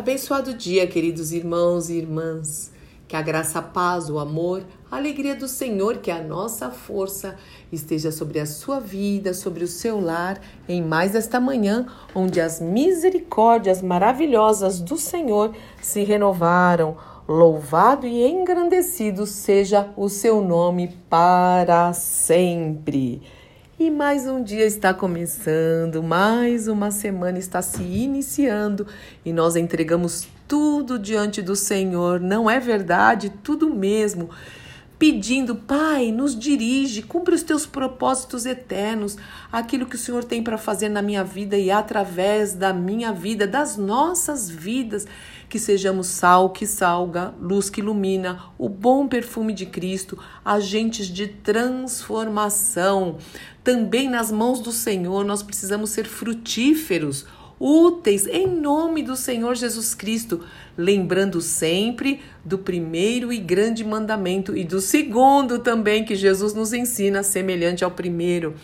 Abençoado dia, queridos irmãos e irmãs. Que a graça, a paz, o amor, a alegria do Senhor, que a nossa força, esteja sobre a sua vida, sobre o seu lar, em mais esta manhã, onde as misericórdias maravilhosas do Senhor se renovaram. Louvado e engrandecido seja o seu nome para sempre. E mais um dia está começando, mais uma semana está se iniciando e nós entregamos tudo diante do Senhor, não é verdade? Tudo mesmo. Pedindo, Pai, nos dirige, cumpre os teus propósitos eternos, aquilo que o Senhor tem para fazer na minha vida e através da minha vida, das nossas vidas que sejamos sal que salga, luz que ilumina, o bom perfume de Cristo, agentes de transformação. Também nas mãos do Senhor nós precisamos ser frutíferos, úteis em nome do Senhor Jesus Cristo, lembrando sempre do primeiro e grande mandamento e do segundo também que Jesus nos ensina, semelhante ao primeiro.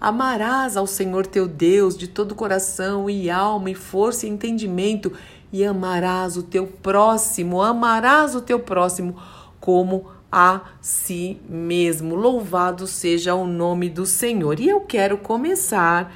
Amarás ao Senhor teu Deus de todo coração e alma e força e entendimento e amarás o teu próximo, amarás o teu próximo como a si mesmo. Louvado seja o nome do Senhor. E eu quero começar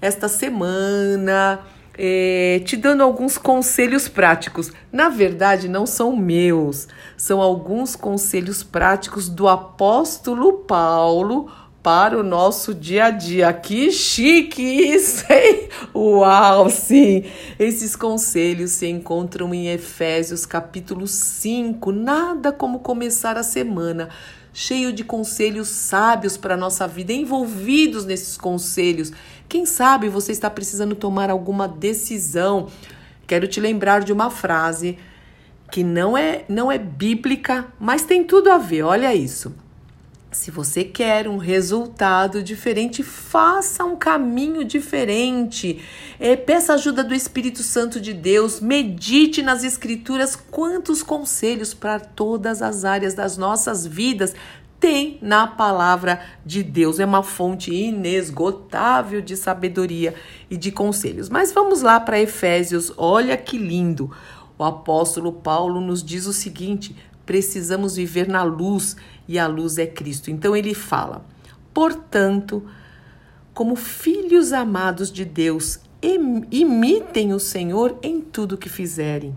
esta semana é, te dando alguns conselhos práticos. Na verdade, não são meus, são alguns conselhos práticos do apóstolo Paulo para o nosso dia a dia. Que chique isso, hein? Uau, sim! Esses conselhos se encontram em Efésios capítulo 5. Nada como começar a semana cheio de conselhos sábios para a nossa vida, envolvidos nesses conselhos. Quem sabe você está precisando tomar alguma decisão. Quero te lembrar de uma frase que não é não é bíblica, mas tem tudo a ver. Olha isso. Se você quer um resultado diferente, faça um caminho diferente. É, peça ajuda do Espírito Santo de Deus. Medite nas Escrituras quantos conselhos para todas as áreas das nossas vidas tem na palavra de Deus. É uma fonte inesgotável de sabedoria e de conselhos. Mas vamos lá para Efésios. Olha que lindo. O apóstolo Paulo nos diz o seguinte: precisamos viver na luz e a luz é Cristo. Então ele fala: portanto, como filhos amados de Deus, imitem o Senhor em tudo que fizerem.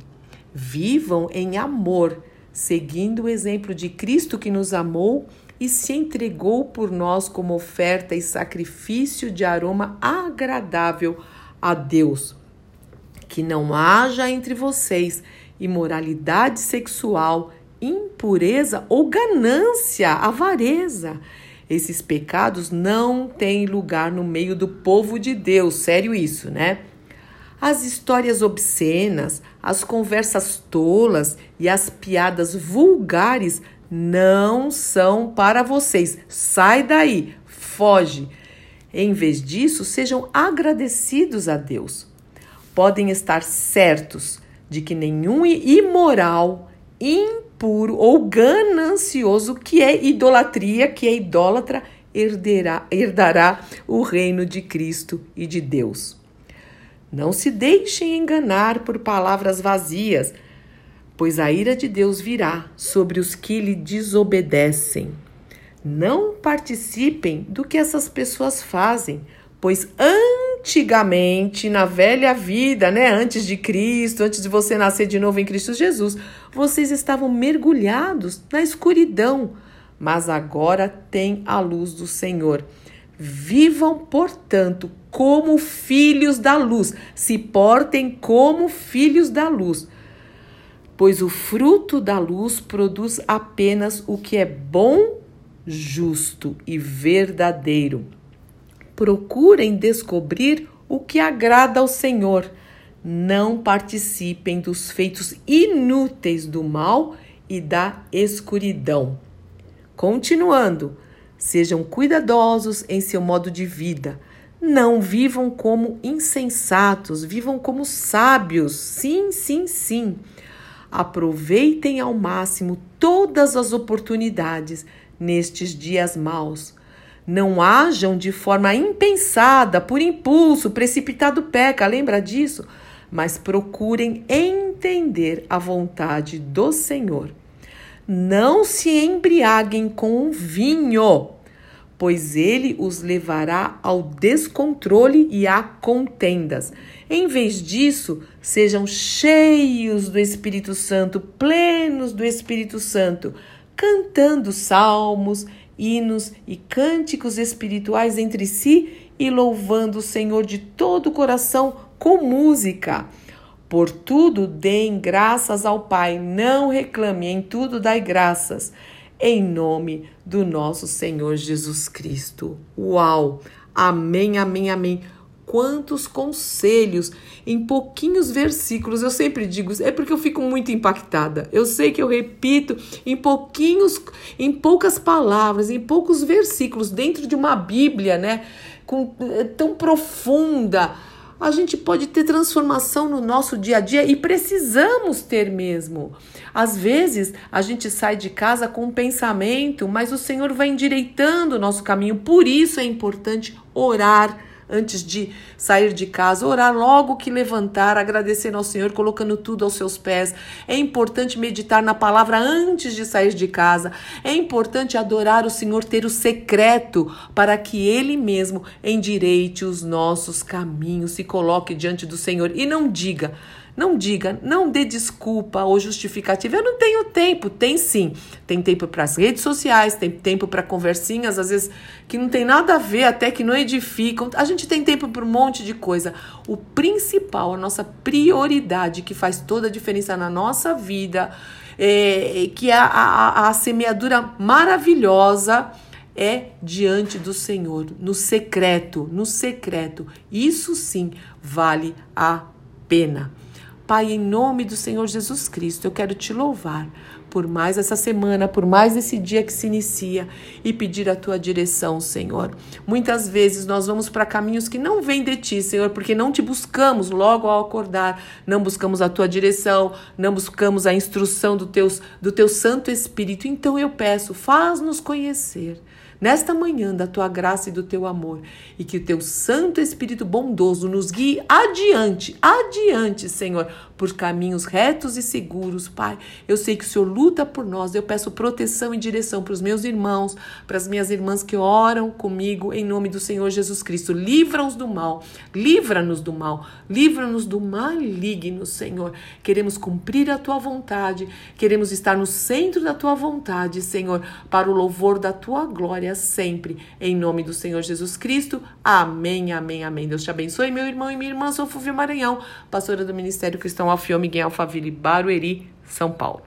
Vivam em amor, seguindo o exemplo de Cristo que nos amou e se entregou por nós como oferta e sacrifício de aroma agradável a Deus. Que não haja entre vocês imoralidade sexual, impureza ou ganância, avareza. Esses pecados não têm lugar no meio do povo de Deus, sério isso, né? As histórias obscenas, as conversas tolas e as piadas vulgares não são para vocês. Sai daí, foge. Em vez disso, sejam agradecidos a Deus. Podem estar certos de que nenhum imoral, impuro ou ganancioso, que é idolatria, que é idólatra, herderá, herdará o reino de Cristo e de Deus. Não se deixem enganar por palavras vazias, pois a ira de Deus virá sobre os que lhe desobedecem. Não participem do que essas pessoas fazem, pois antigamente, na velha vida, né, antes de Cristo, antes de você nascer de novo em Cristo Jesus, vocês estavam mergulhados na escuridão, mas agora tem a luz do Senhor. Vivam, portanto, como filhos da luz, se portem como filhos da luz, pois o fruto da luz produz apenas o que é bom, justo e verdadeiro procurem descobrir o que agrada ao Senhor. Não participem dos feitos inúteis do mal e da escuridão. Continuando, sejam cuidadosos em seu modo de vida. Não vivam como insensatos, vivam como sábios. Sim, sim, sim. Aproveitem ao máximo todas as oportunidades nestes dias maus não ajam de forma impensada, por impulso, precipitado peca, lembra disso? mas procurem entender a vontade do Senhor. Não se embriaguem com o vinho, pois ele os levará ao descontrole e a contendas. Em vez disso, sejam cheios do Espírito Santo, plenos do Espírito Santo, cantando salmos, hinos e cânticos espirituais entre si e louvando o Senhor de todo o coração com música. Por tudo deem graças ao Pai, não reclame, em tudo dai graças, em nome do nosso Senhor Jesus Cristo. Uau! Amém, amém, amém. Quantos conselhos em pouquinhos versículos. Eu sempre digo, é porque eu fico muito impactada. Eu sei que eu repito em pouquinhos, em poucas palavras, em poucos versículos dentro de uma Bíblia, né? Com, eh, tão profunda a gente pode ter transformação no nosso dia a dia e precisamos ter mesmo. Às vezes a gente sai de casa com um pensamento, mas o Senhor vai endireitando o nosso caminho. Por isso é importante orar antes de sair de casa, orar logo que levantar, agradecer ao Senhor, colocando tudo aos seus pés. É importante meditar na palavra antes de sair de casa. É importante adorar o Senhor, ter o secreto para que Ele mesmo endireite os nossos caminhos, se coloque diante do Senhor e não diga. Não diga, não dê desculpa ou justificativa. Eu não tenho tempo. Tem sim. Tem tempo para as redes sociais, tem tempo para conversinhas, às vezes que não tem nada a ver, até que não edificam. A gente tem tempo para um monte de coisa. O principal, a nossa prioridade que faz toda a diferença na nossa vida, é, que é a, a, a semeadura maravilhosa é diante do Senhor, no secreto, no secreto. Isso sim vale a pena. Pai, em nome do Senhor Jesus Cristo, eu quero te louvar por mais essa semana, por mais esse dia que se inicia e pedir a tua direção, Senhor. Muitas vezes nós vamos para caminhos que não vêm de ti, Senhor, porque não te buscamos logo ao acordar, não buscamos a tua direção, não buscamos a instrução do, teus, do teu Santo Espírito. Então eu peço, faz-nos conhecer nesta manhã da tua graça e do teu amor e que o teu Santo Espírito bondoso nos guie adiante, adiante, Senhor, por caminhos retos e seguros, Pai. Eu sei que o Senhor luta por nós. Eu peço proteção e direção para os meus irmãos, para as minhas irmãs que oram comigo em nome do Senhor Jesus Cristo. Livra-nos do mal, livra-nos do mal, livra-nos do maligno, Senhor. Queremos cumprir a tua vontade, queremos estar no centro da tua vontade, Senhor, para o louvor da tua glória sempre. Em nome do Senhor Jesus Cristo. Amém, amém, amém. Deus te abençoe, meu irmão e minha irmã. Sou Fúvio Maranhão, pastora do Ministério Cristão Alfio Miguel Alfaville Barueri, São Paulo.